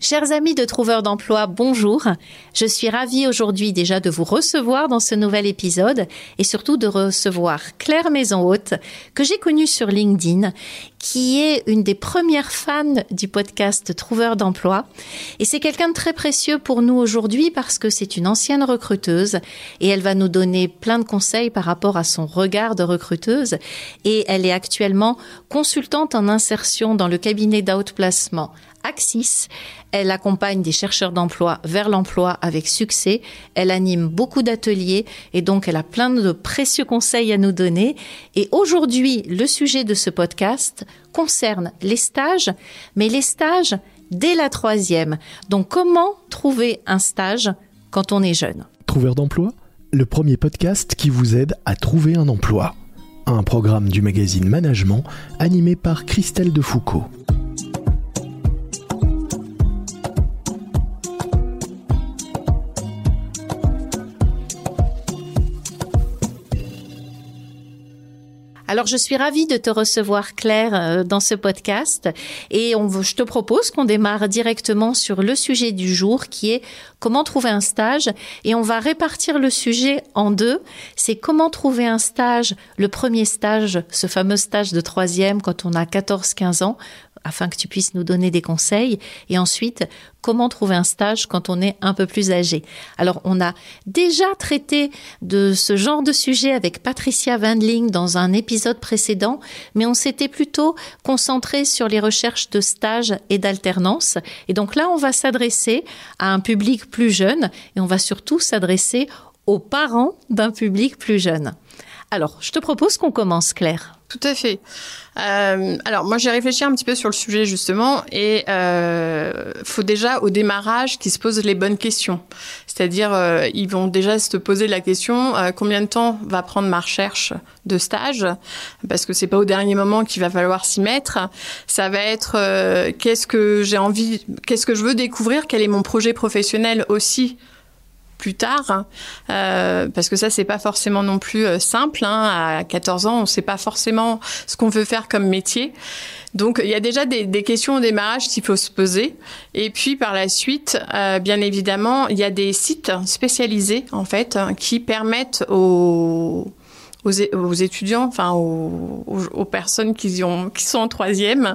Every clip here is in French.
Chers amis de Trouveurs d'emploi, bonjour. Je suis ravie aujourd'hui déjà de vous recevoir dans ce nouvel épisode et surtout de recevoir Claire Maison-Haute, que j'ai connue sur LinkedIn, qui est une des premières fans du podcast Trouveurs d'emploi. Et c'est quelqu'un de très précieux pour nous aujourd'hui parce que c'est une ancienne recruteuse et elle va nous donner plein de conseils par rapport à son regard de recruteuse. Et elle est actuellement consultante en insertion dans le cabinet d'outplacement Axis. Elle accompagne des chercheurs d'emploi vers l'emploi avec succès. Elle anime beaucoup d'ateliers et donc elle a plein de précieux conseils à nous donner. Et aujourd'hui, le sujet de ce podcast concerne les stages, mais les stages dès la troisième. Donc comment trouver un stage quand on est jeune? Trouveur d'emploi, le premier podcast qui vous aide à trouver un emploi. Un programme du magazine Management animé par Christelle Defoucault. Alors, je suis ravie de te recevoir, Claire, euh, dans ce podcast. Et je te propose qu'on démarre directement sur le sujet du jour, qui est comment trouver un stage. Et on va répartir le sujet en deux. C'est comment trouver un stage, le premier stage, ce fameux stage de troisième quand on a 14-15 ans, afin que tu puisses nous donner des conseils. Et ensuite, comment trouver un stage quand on est un peu plus âgé? Alors, on a déjà traité de ce genre de sujet avec Patricia Wendling dans un épisode précédent, mais on s'était plutôt concentré sur les recherches de stage et d'alternance. Et donc là, on va s'adresser à un public plus jeune et on va surtout s'adresser aux parents d'un public plus jeune. Alors, je te propose qu'on commence, Claire. Tout à fait. Euh, alors moi j'ai réfléchi un petit peu sur le sujet justement et euh, faut déjà au démarrage qu'ils se posent les bonnes questions. C'est-à-dire euh, ils vont déjà se poser la question euh, combien de temps va prendre ma recherche de stage? Parce que c'est pas au dernier moment qu'il va falloir s'y mettre. Ça va être euh, qu'est-ce que j'ai envie, qu'est-ce que je veux découvrir, quel est mon projet professionnel aussi? Plus tard, hein. euh, parce que ça c'est pas forcément non plus euh, simple. Hein. À 14 ans, on sait pas forcément ce qu'on veut faire comme métier. Donc il y a déjà des, des questions au démarrage qu'il faut se poser. Et puis par la suite, euh, bien évidemment, il y a des sites spécialisés en fait qui permettent aux aux, étudiants, enfin aux, aux, personnes qui, ont, qui sont en troisième,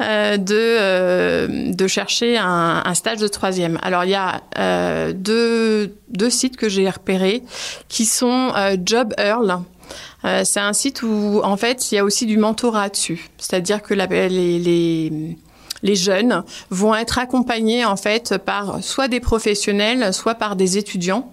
euh, de, euh, de chercher un, un, stage de troisième. Alors il y a euh, deux, deux sites que j'ai repérés qui sont euh, Job Earl. Euh, c'est un site où en fait il y a aussi du mentorat dessus, c'est-à-dire que la, les, les les jeunes vont être accompagnés en fait par soit des professionnels, soit par des étudiants.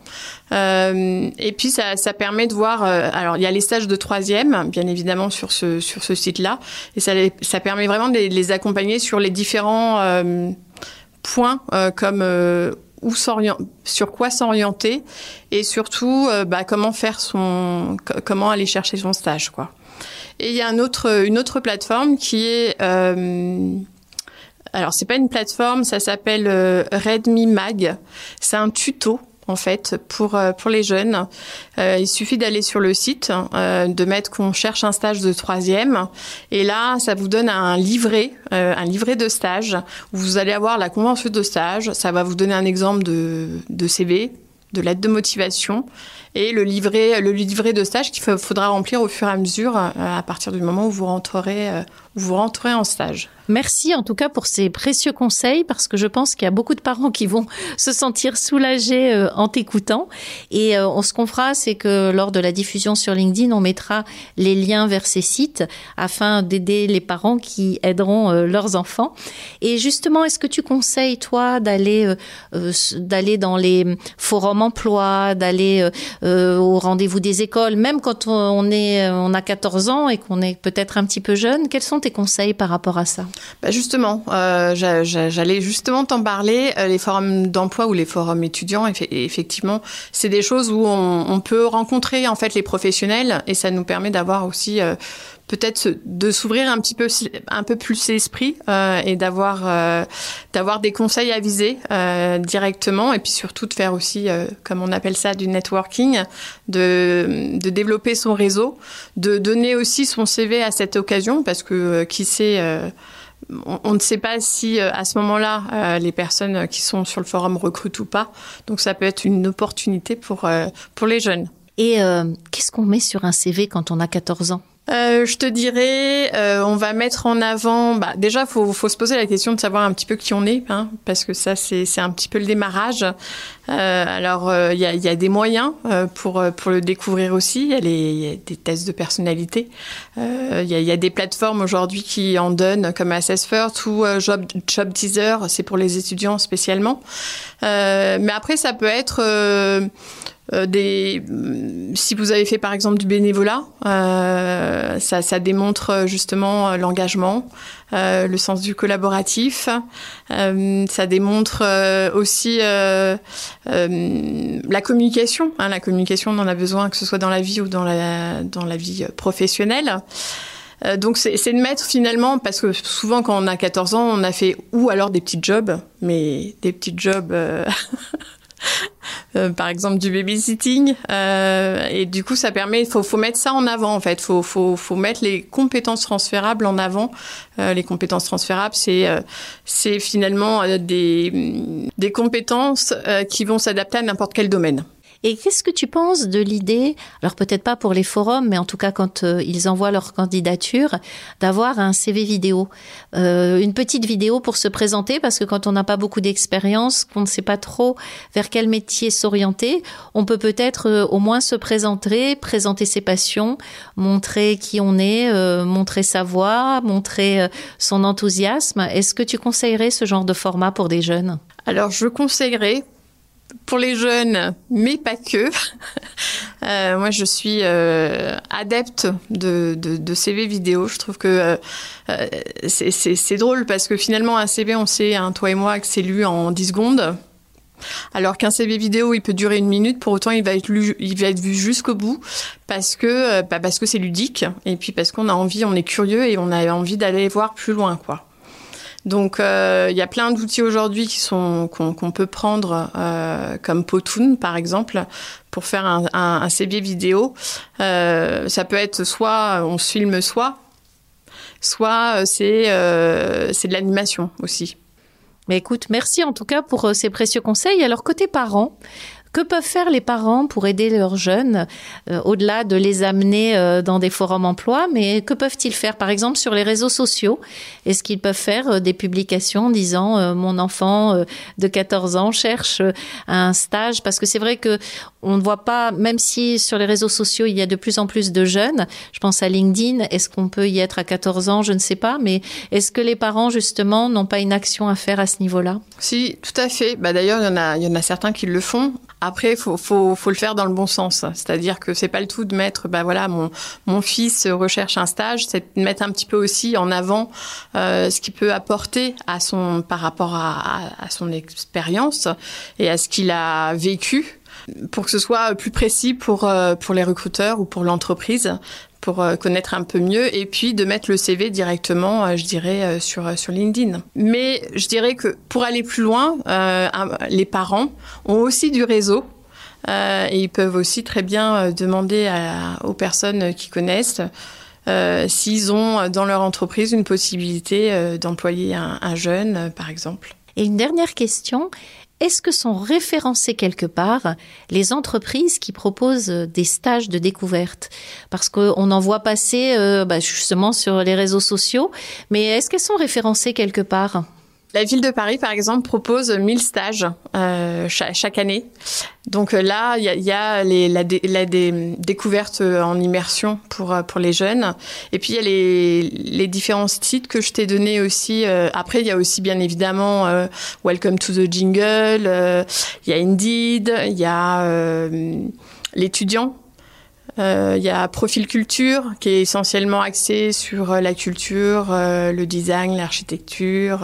Euh, et puis ça, ça, permet de voir. Euh, alors il y a les stages de troisième, bien évidemment sur ce sur ce site-là, et ça, ça permet vraiment de les, accompagner sur les différents euh, points euh, comme euh, où sur quoi s'orienter et surtout bah, comment faire son comment aller chercher son stage quoi. Et il y a un autre, une autre plateforme qui est euh, alors c'est pas une plateforme, ça s'appelle euh, Redmi Mag. C'est un tuto en fait pour euh, pour les jeunes. Euh, il suffit d'aller sur le site, de mettre qu'on cherche un stage de troisième, et là ça vous donne un livret, un livret de stage où vous allez avoir la convention de stage. Ça va vous donner un exemple de de CV, de lettre de motivation et le livret le livret de stage qu'il faudra remplir au fur et à mesure à partir du moment où vous rentrerez vous rentrez en stage. Merci en tout cas pour ces précieux conseils parce que je pense qu'il y a beaucoup de parents qui vont se sentir soulagés euh, en t'écoutant. Et euh, ce qu'on fera, c'est que lors de la diffusion sur LinkedIn, on mettra les liens vers ces sites afin d'aider les parents qui aideront euh, leurs enfants. Et justement, est-ce que tu conseilles toi d'aller d'aller dans les forums emploi, d'aller au rendez-vous des écoles, même quand on est on a 14 ans et qu'on est peut-être un petit peu jeune Quels sont tes conseils par rapport à ça? Bah Justement, euh, j'allais justement t'en parler. Euh, les forums d'emploi ou les forums étudiants, effectivement, c'est des choses où on, peut rencontrer en fait les professionnels et ça nous permet d'avoir aussi euh, peut-être de s'ouvrir un petit peu un peu plus l'esprit euh, et d'avoir euh, d'avoir des conseils avisés euh, directement et puis surtout de faire aussi euh, comme on appelle ça du networking de de développer son réseau de donner aussi son CV à cette occasion parce que euh, qui sait on, on, ne sait pas si à ce moment-là les personnes qui sont sur le forum recrutent ou pas. Donc ça peut être une opportunité pour pour les jeunes. Et qu'est-ce qu'on met sur un CV quand on a 14 ans? Euh, je te dirais, euh, on va mettre en avant. Bah, déjà, faut, faut se poser la question de savoir un petit peu qui on est, hein, parce que ça, c'est, c'est un petit peu le démarrage. Euh, alors, il y a, y, a, des moyens pour pour le découvrir aussi. Il y, y a des tests de personnalité. Il y a, y, a, des plateformes aujourd'hui qui en donnent, comme Assess First ou Job Job Teaser. C'est pour les étudiants spécialement. mais après, ça peut être euh, des, si vous avez fait par exemple du bénévolat, euh, ça, ça, démontre euh, justement euh, l'engagement, euh, le sens du collaboratif. Euh, ça démontre aussi la communication. Hein, la communication, on en a besoin, que ce soit dans la vie ou dans la, dans la vie professionnelle. Donc c'est de mettre finalement, parce que souvent quand on a 14 ans, on a fait ou alors des petits jobs, mais des petits jobs Euh, par exemple du babysitting euh, et du coup ça permet il faut, faut mettre ça en avant en fait. Faut faut faut mettre les compétences transférables en avant. Euh, les compétences transférables c'est euh, c'est finalement euh, des des compétences qui vont s'adapter à n'importe quel domaine Et qu'est-ce que tu penses de l'idée, alors peut-être pas pour les forums, mais en tout cas quand euh, ils envoient leur candidature, d'avoir un CV vidéo, euh, une petite vidéo pour se présenter, parce que quand on n'a pas beaucoup d'expérience, qu'on ne sait pas trop vers quel métier s'orienter, on peut peut-être euh, au moins se présenter, présenter ses passions, montrer qui on est, euh, montrer sa voix, montrer son enthousiasme. Est-ce que tu conseillerais ce genre de format pour des jeunes? Alors je conseillerais pour les jeunes, mais pas que. euh, moi, je suis euh, adepte de, de, de, CV vidéo. Je trouve que euh, c'est drôle parce que finalement, un CV, on sait, hein, toi et moi, que c'est lu en 10 secondes. Alors qu'un CV vidéo, il peut durer une minute, pour autant il va être, lu, il va être vu jusqu'au bout parce que bah parce que c'est ludique et puis parce qu'on a envie, on est curieux et on a envie d'aller voir plus loin, quoi. Donc euh, il y a plein d'outils aujourd'hui qui sont qu'on qu peut prendre euh, comme Potoon par exemple pour faire un, un, un CV vidéo. Euh, ça peut être soit on se filme soit soit c'est euh, c'est de l'animation aussi. Mais écoute, merci en tout cas pour euh, ces précieux conseils. Alors côté parents, Que peuvent faire les parents pour aider leurs jeunes euh, au-delà de les amener euh, dans des forums emploi mais que peuvent-ils faire par exemple sur les réseaux sociaux? Est-ce qu'ils peuvent faire euh, des publications disant mon enfant de 14 ans cherche un stage? Parce que c'est vrai que on ne voit pas même si sur les réseaux sociaux il y a de plus en plus de jeunes je pense à linkedin est-ce qu'on peut y être à 14 ans? Je ne sais pas mais est-ce que les parents justement n'ont pas une action à faire à ce niveau là si tout à fait. D'ailleurs il y il y en a certains qui le font après faut, faut, faut le faire dans le bon sens. C'est à dire que c'est pas le tout de mettre bah voilà mon, mon fils recherche un stage. C'est de mettre un petit peu aussi en avant euh, ce qu'il peut apporter à son par rapport à, à, à son expérience et à ce qu'il a vécu. Pour que ce soit plus précis pour euh, pour les recruteurs ou pour l'entreprise pour euh, connaître un peu mieux et puis de mettre le CV directement euh, je dirais euh, sur sur linkedin. Mais je dirais que pour aller plus loin les parents ont aussi du réseau et ils peuvent aussi très bien demander aux personnes qui connaissent s'ils ont dans leur entreprise une possibilité d'employer un, un jeune par exemple. Et une dernière question est-ce que sont référencés quelque part les entreprises qui proposent des stages de découverte? Parce qu'on en voit passer euh, bah, justement sur les réseaux sociaux mais est-ce qu'elles sont référencées quelque part? La ville de Paris, par exemple, propose 1000 stages euh, chaque, année. Donc euh, là, il y a, y a les, la, la dé, découverte en immersion pour, euh, pour les jeunes. Et puis, il y a les, les différents sites que je t'ai donnés aussi. Euh, après, il y a aussi, bien évidemment, euh, Welcome to the Jingle, il y a Indeed, il y a l'étudiant Il y a Profil Culture, qui est essentiellement axé sur la culture, le design, l'architecture.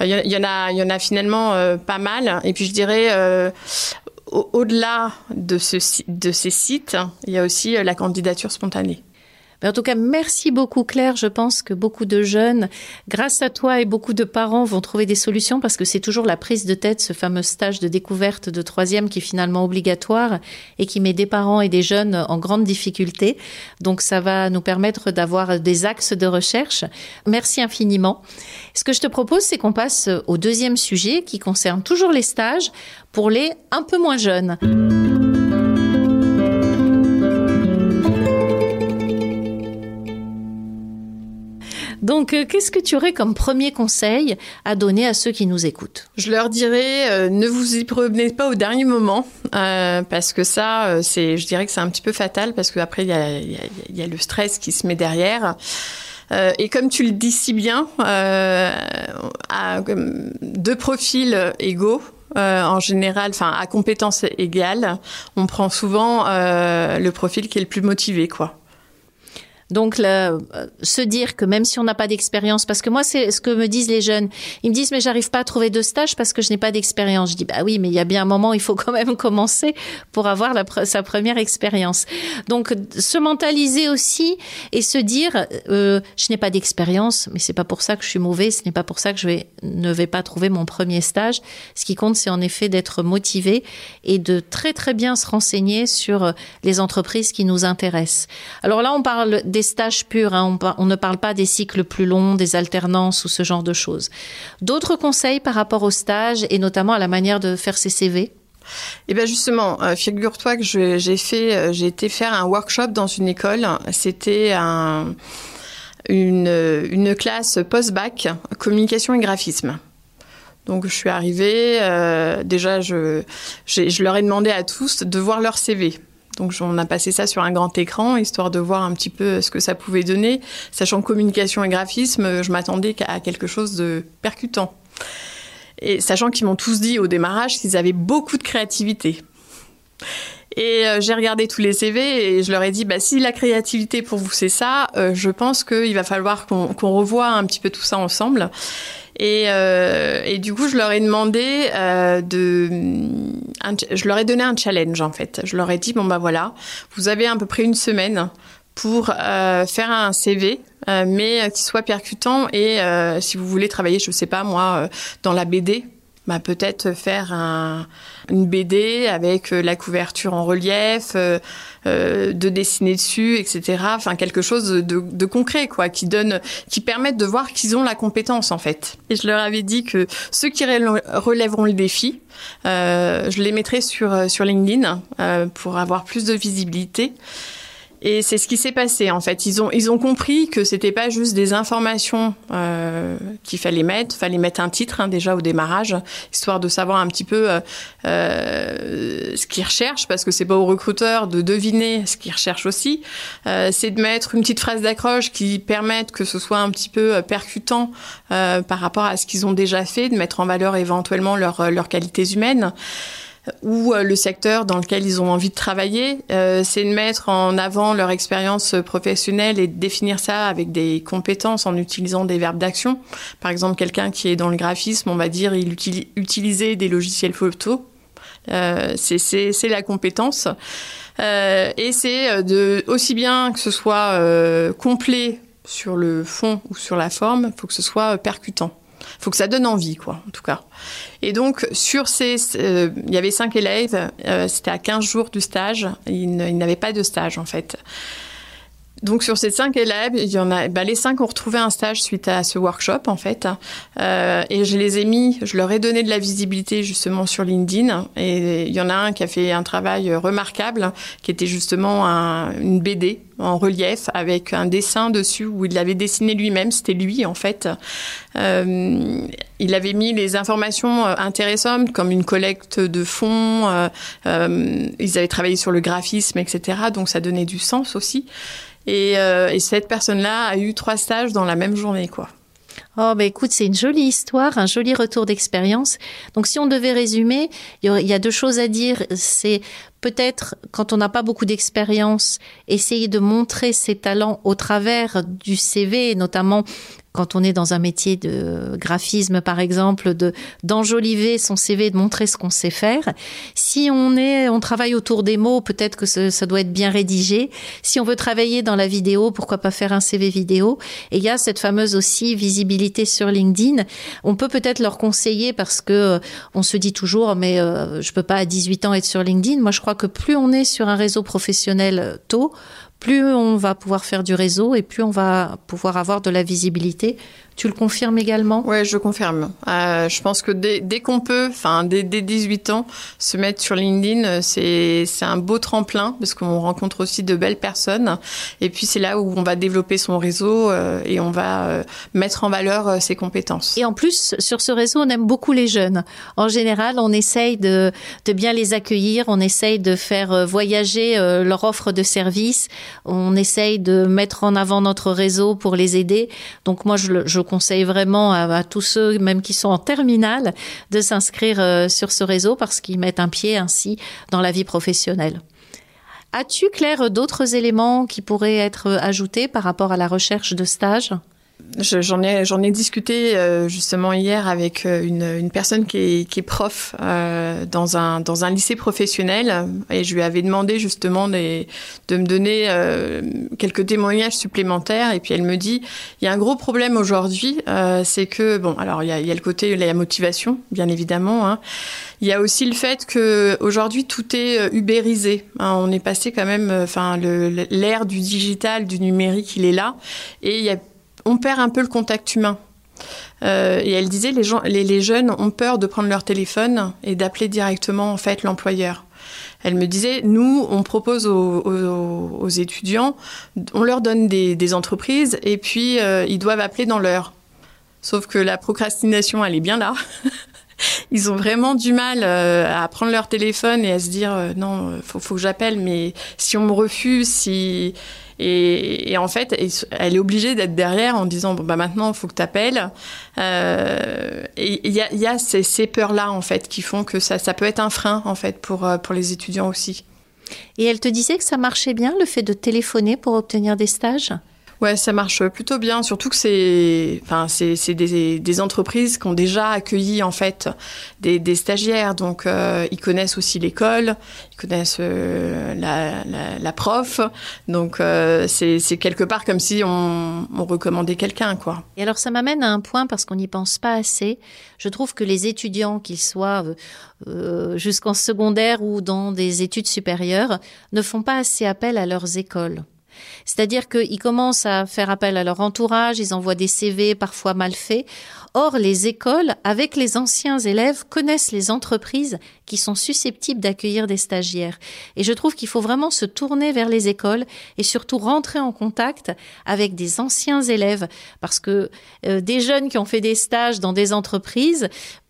Il y, en a, finalement pas mal. Et puis je dirais, au-delà de ces sites, il y a aussi la candidature spontanée en tout cas, merci beaucoup Claire. Je pense que beaucoup de jeunes, grâce à toi et beaucoup de parents, vont trouver des solutions parce que c'est toujours la prise de tête, ce fameux stage de découverte de troisième qui est finalement obligatoire et qui met des parents et des jeunes en grande difficulté. Donc ça va nous permettre d'avoir des axes de recherche. Merci infiniment. Ce que je te propose, c'est qu'on passe au deuxième sujet qui concerne toujours les stages pour les un peu moins jeunes. Donc, euh, qu'est-ce que tu aurais comme premier conseil à donner à ceux qui nous écoutent? Je leur dirais, euh, ne vous y prenez pas au dernier moment, euh, parce que ça, c'est, je dirais que c'est un petit peu fatal, parce qu'après, il y a, le stress qui se met derrière. et comme tu le dis si bien, à deux profils égaux, en général, enfin à compétences égales, on prend souvent le profil qui est le plus motivé, quoi. Donc, le, se dire que même si on n'a pas d'expérience, parce que moi, c'est ce que me disent les jeunes. Ils me disent, mais j'arrive pas à trouver de stage parce que je n'ai pas d'expérience. Je dis, bah oui, mais il y a bien un moment, il faut quand même commencer pour avoir sa première expérience. Donc, se mentaliser aussi et se dire, euh, je n'ai pas d'expérience, mais c'est pas pour ça que je suis mauvais, ce n'est pas pour ça que je ne vais pas trouver mon premier stage. Ce qui compte, c'est en effet d'être motivé et de très très bien se renseigner sur les entreprises qui nous intéressent. Alors là, on parle des stages purs, hein. on, ne parle pas des cycles plus longs, des alternances ou ce genre de choses. D'autres conseils par rapport aux stages et notamment à la manière de faire ses CV eh bien justement, euh, figure-toi que j'ai fait, euh, j'ai été faire un workshop dans une école. C'était un, une, classe post-bac, communication et graphisme. Donc je suis arrivée, euh, déjà je, je leur ai demandé à tous de voir leur CV. Donc on a passé ça sur un grand écran, histoire de voir un petit peu ce que ça pouvait donner. Sachant communication et graphisme, je m'attendais à quelque chose de percutant. Et sachant qu'ils m'ont tous dit au démarrage qu'ils avaient beaucoup de créativité. Et euh, j'ai regardé tous les CV et je leur ai dit, bah, si la créativité pour vous c'est ça, euh, je pense qu'il va falloir qu'on revoie un petit peu tout ça ensemble. Et, euh, et, du coup, je leur ai demandé euh, de, je leur ai donné un challenge en fait. Je leur ai dit bon bah voilà, vous avez à peu près une semaine pour euh, faire un CV, euh, mais qui soit percutant et euh, si vous voulez travailler, je sais pas moi, dans la BD, bah, peut-être faire un, une BD avec euh, la couverture en relief, euh, euh, de dessiner dessus, etc. Enfin quelque chose de, de, concret, quoi, qui donne, qui permette de voir qu'ils ont la compétence en fait. Et je leur avais dit que ceux qui relèveront le défi, euh, je les mettrai sur sur LinkedIn pour avoir plus de visibilité. Et c'est ce qui s'est passé en fait. Ils ont ils ont compris que c'était pas juste des informations euh, qu'il fallait mettre, fallait mettre un titre hein, déjà au démarrage, histoire de savoir un petit peu euh, euh, ce qu'ils recherchent, parce que c'est pas aux recruteurs de deviner ce qu'ils recherchent aussi. Euh, c'est de mettre une petite phrase d'accroche qui permette que ce soit un petit peu euh, percutant par rapport à ce qu'ils ont déjà fait, de mettre en valeur éventuellement leurs leurs qualités humaines ou euh, le secteur dans lequel ils ont envie de travailler. Euh, c'est de mettre en avant leur expérience professionnelle et de définir ça avec des compétences en utilisant des verbes d'action. Par exemple, quelqu'un qui est dans le graphisme, on va dire, il utilise utiliser des logiciels photo. Euh, c'est la compétence. Euh, et c'est euh, de aussi bien que ce soit euh, complet sur le fond ou sur la forme, il faut que ce soit percutant faut que ça donne envie, quoi, en tout cas. Et donc, sur ces, euh, il y avait cinq élèves, euh, c'était à 15 jours du stage, ils n'avaient pas de stage, en fait. Donc sur ces cinq élèves, il y en a, bah, les cinq ont retrouvé un stage suite à ce workshop en fait, euh, et je les ai mis, je leur ai donné de la visibilité justement sur LinkedIn, et il y en a un qui a fait un travail remarquable, qui était justement un, une BD en relief avec un dessin dessus où il l'avait dessiné lui-même, c'était lui en fait. Euh, il avait mis les informations euh, intéressantes comme une collecte de fonds, euh, euh, ils avaient travaillé sur le graphisme, etc. Donc ça donnait du sens aussi. Et, euh, et cette personne-là a eu trois stages dans la même journée, quoi. Oh, bah écoute, c'est une jolie histoire, un joli retour d'expérience. Donc, si on devait résumer, il y a deux choses à dire. C'est peut-être, quand on n'a pas beaucoup d'expérience, essayer de montrer ses talents au travers du CV, notamment quand on est dans un métier de graphisme, par exemple, de d'enjoliver son CV, de montrer ce qu'on sait faire. Si on est, on travaille autour des mots, peut-être que ça doit être bien rédigé. Si on veut travailler dans la vidéo, pourquoi pas faire un CV vidéo? Et il y a cette fameuse aussi visibilité sur LinkedIn. On peut peut-être leur conseiller parce que euh, on se dit toujours, mais euh, je peux pas à 18 ans être sur LinkedIn. Moi, je crois que plus on est sur un réseau professionnel tôt, plus on va pouvoir faire du réseau et plus on va pouvoir avoir de la visibilité tu le confirmes également? Ouais, je confirme. Euh, je pense que dès, dès qu'on peut, enfin dès, dès 18 ans, se mettre sur LinkedIn, c'est c'est un beau tremplin parce qu'on rencontre aussi de belles personnes. Et puis c'est là où on va développer son réseau euh, et on va euh, mettre en valeur euh, ses compétences. Et en plus, sur ce réseau, on aime beaucoup les jeunes. En général, on essaye de, de bien les accueillir, on essaye de faire euh, voyager leur offre de service, on essaye de mettre en avant notre réseau pour les aider. Donc moi, je, je conseille vraiment à, tous ceux, même qui sont en terminale, de s'inscrire euh, sur ce réseau parce qu'ils mettent un pied ainsi dans la vie professionnelle. As-tu, Claire, d'autres éléments qui pourraient être ajoutés par rapport à la recherche de stage J'en ai, j'en ai discuté euh, justement hier avec euh, une, une personne qui est, qui est prof euh, dans, un, dans un lycée professionnel et je lui avais demandé justement des, de me donner euh, quelques témoignages supplémentaires et puis elle me dit il y a un gros problème aujourd'hui, euh, c'est que bon alors il y a, il y a le côté la motivation bien évidemment, hein. il y a aussi le fait que aujourd'hui tout est ubérisé, hein. on est passé quand même, enfin l'ère du digital, du numérique, il est là et il y a on perd un peu le contact humain. Euh, et elle disait les, gens, les, jeunes ont peur de prendre leur téléphone et d'appeler directement en fait l'employeur. Elle me disait nous on propose aux, étudiants, on leur donne des, entreprises et puis euh, ils doivent appeler dans l'heure. Sauf que la procrastination elle est bien là. ils ont vraiment du mal euh, à prendre leur téléphone et à se dire non faut, faut que j'appelle mais si on me refuse si et, en fait, elle est obligée d'être derrière en disant bon bah maintenant il faut que tu appelles. Euh, et il y a, ces, ces peurs-là en fait qui font que ça, ça peut être un frein en fait pour, euh, pour les étudiants aussi. Et elle te disait que ça marchait bien le fait de téléphoner pour obtenir des stages? Ouais, ça marche plutôt bien, surtout que c'est, enfin, c'est, des, des, entreprises qui ont déjà accueilli en fait des, des stagiaires, donc euh, ils connaissent aussi l'école, ils connaissent euh, la, la, la, prof, donc euh, c'est, quelque part comme si on, on recommandait quelqu'un, quoi. Et alors ça m'amène à un point parce qu'on n'y pense pas assez. Je trouve que les étudiants, qu'ils soient euh, jusqu'en secondaire ou dans des études supérieures, ne font pas assez appel à leurs écoles. C'est-à-dire qu'ils commencent à faire appel à leur entourage, ils envoient des CV parfois mal faits. Or, les écoles, avec les anciens élèves, connaissent les entreprises qui sont susceptibles d'accueillir des stagiaires. Et je trouve qu'il faut vraiment se tourner vers les écoles et surtout rentrer en contact avec des anciens élèves parce que euh, des jeunes qui ont fait des stages dans des entreprises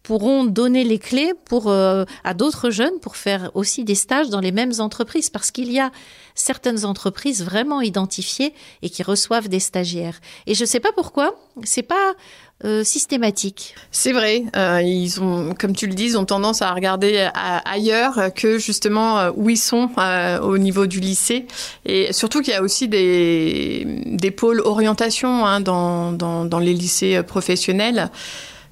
pourront donner les clés pour euh, à d'autres jeunes pour faire aussi des stages dans les mêmes entreprises parce qu'il y a certaines entreprises vraiment identifiées et qui reçoivent des stagiaires. Et je ne sais pas pourquoi, c'est pas euh, systématique. C'est vrai, euh, ils ont, comme tu le dis, ont tendance à regarder à, ailleurs que justement euh, où ils sont euh, au niveau du lycée, et surtout qu'il y a aussi des, des pôles orientation hein, dans, dans, dans les lycées professionnels.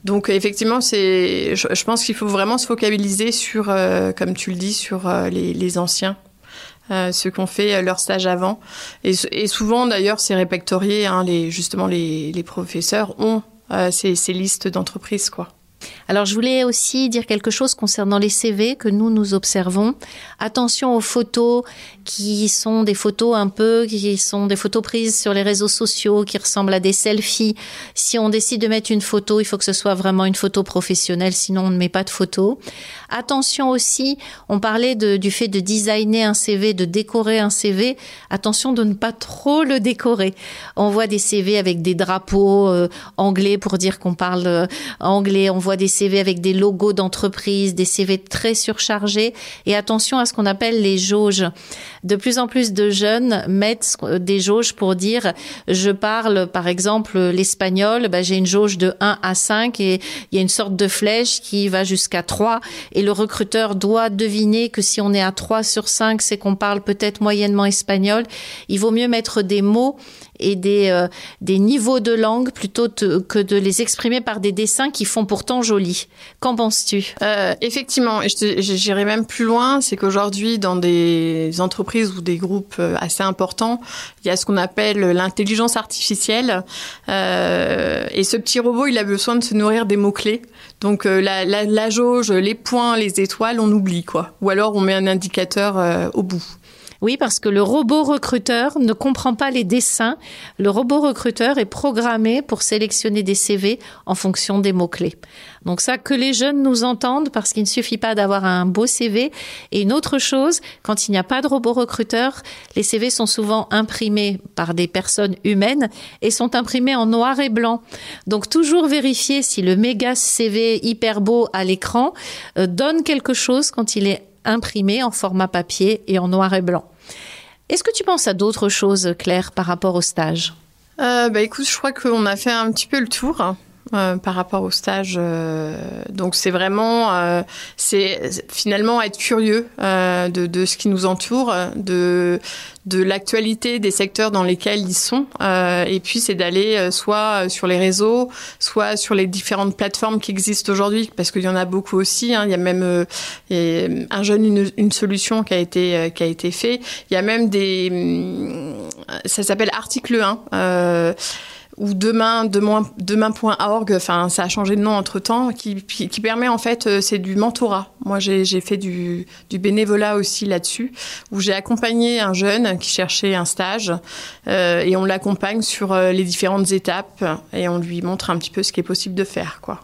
Donc effectivement, c'est, je, pense qu'il faut vraiment se focaliser sur, euh, comme tu le dis, sur euh, les, les, anciens. Euh, ceux qui ont fait leur stage avant. Et, et souvent, d'ailleurs, c'est répertorié. Hein, les, justement, les, les professeurs ont euh, ces, ces listes d'entreprises, quoi. Alors je voulais aussi dire quelque chose concernant les CV que nous nous observons. Attention aux photos qui sont des photos un peu qui sont des photos prises sur les réseaux sociaux qui ressemblent à des selfies. Si on décide de mettre une photo, il faut que ce soit vraiment une photo professionnelle, sinon on ne met pas de photo. Attention aussi, on parlait du fait de designer un CV, de décorer un CV. Attention de ne pas trop le décorer. On voit des CV avec des drapeaux euh, anglais pour dire qu'on parle euh, anglais. Voit des CV avec des logos d'entreprise, des CV très surchargés et attention à ce qu'on appelle les jauges. De plus en plus de jeunes mettent des jauges pour dire je parle par exemple l'espagnol, bah, j'ai une jauge de 1 à 5 et il y a une sorte de flèche qui va jusqu'à 3 et le recruteur doit deviner que si on est à 3 sur 5, c'est qu'on parle peut-être moyennement espagnol. Il vaut mieux mettre des mots et des, euh, des niveaux de langue plutôt que de les exprimer par des dessins qui font pourtant joli. Qu'en penses-tu? Euh, Effectivement, j'irai même plus loin, c'est qu'aujourd'hui, dans des entreprises ou des groupes euh, assez importants, il y a ce qu'on appelle l'intelligence artificielle. Et ce petit robot, il a besoin de se nourrir des mots-clés. Donc la, la, la, jauge, les points, les étoiles, on oublie quoi. Ou alors on met un indicateur au bout. Oui, parce que le robot recruteur ne comprend pas les dessins. Le robot recruteur est programmé pour sélectionner des CV en fonction des mots-clés. Donc ça, que les jeunes nous entendent, parce qu'il ne suffit pas d'avoir un beau CV. Et une autre chose, quand il n'y a pas de robot recruteur, les CV sont souvent imprimés par des personnes humaines et sont imprimés en noir et blanc. Donc toujours vérifier si le méga CV hyper beau à l'écran euh, donne quelque chose quand il est imprimé en format papier et en noir et blanc. Est-ce que tu penses à d'autres choses, Claire, par rapport au stage? Euh, bah écoute, je crois qu'on a fait un petit peu le tour. Euh, par rapport au stage. Euh, donc c'est vraiment, euh, c'est finalement être curieux de, de, ce qui nous entoure, de de l'actualité des secteurs dans lesquels ils sont, et puis c'est d'aller soit sur les réseaux, soit sur les différentes plateformes qui existent aujourd'hui, parce qu'il y en a beaucoup aussi. Hein. Il y a même un jeune une, une, solution qui a été qui a été fait. Il y a même des, hum, ça s'appelle article 1 ou demain, demain, demain.org, enfin, ça a changé de nom entre temps, qui, qui, permet en fait, euh, c'est du mentorat. Moi, j'ai fait du, du bénévolat aussi là-dessus, où j'ai accompagné un jeune qui cherchait un stage, euh, et on l'accompagne sur euh, les différentes étapes, et on lui montre un petit peu ce qui est possible de faire, quoi.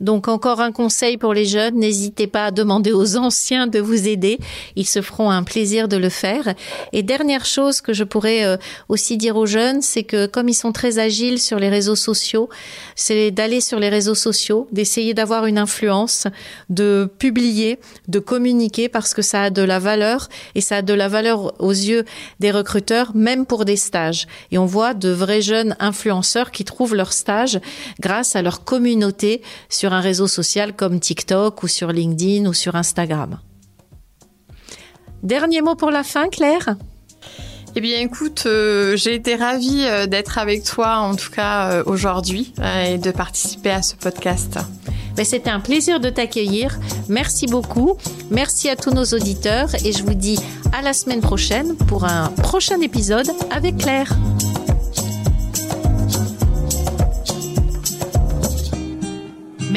Donc encore un conseil pour les jeunes, n'hésitez pas à demander aux anciens de vous aider, ils se feront un plaisir de le faire. Et dernière chose que je pourrais euh, aussi dire aux jeunes, c'est que comme ils sont très agiles sur les réseaux sociaux, c'est d'aller sur les réseaux sociaux, d'essayer d'avoir une influence, de publier, de communiquer parce que ça a de la valeur et ça a de la valeur aux yeux des recruteurs, même pour des stages. Et on voit de vrais jeunes influenceurs qui trouvent leur stage grâce à leur communauté sur un réseau social comme TikTok ou sur LinkedIn ou sur Instagram. Dernier mot pour la fin, Claire? Eh bien, écoute, euh, j'ai été ravie euh, d'être avec toi, en tout cas euh, aujourd'hui, et de participer à ce podcast. Ben, c'était un plaisir de t'accueillir. Merci beaucoup. Merci à tous nos auditeurs et je vous dis à la semaine prochaine pour un prochain épisode avec Claire.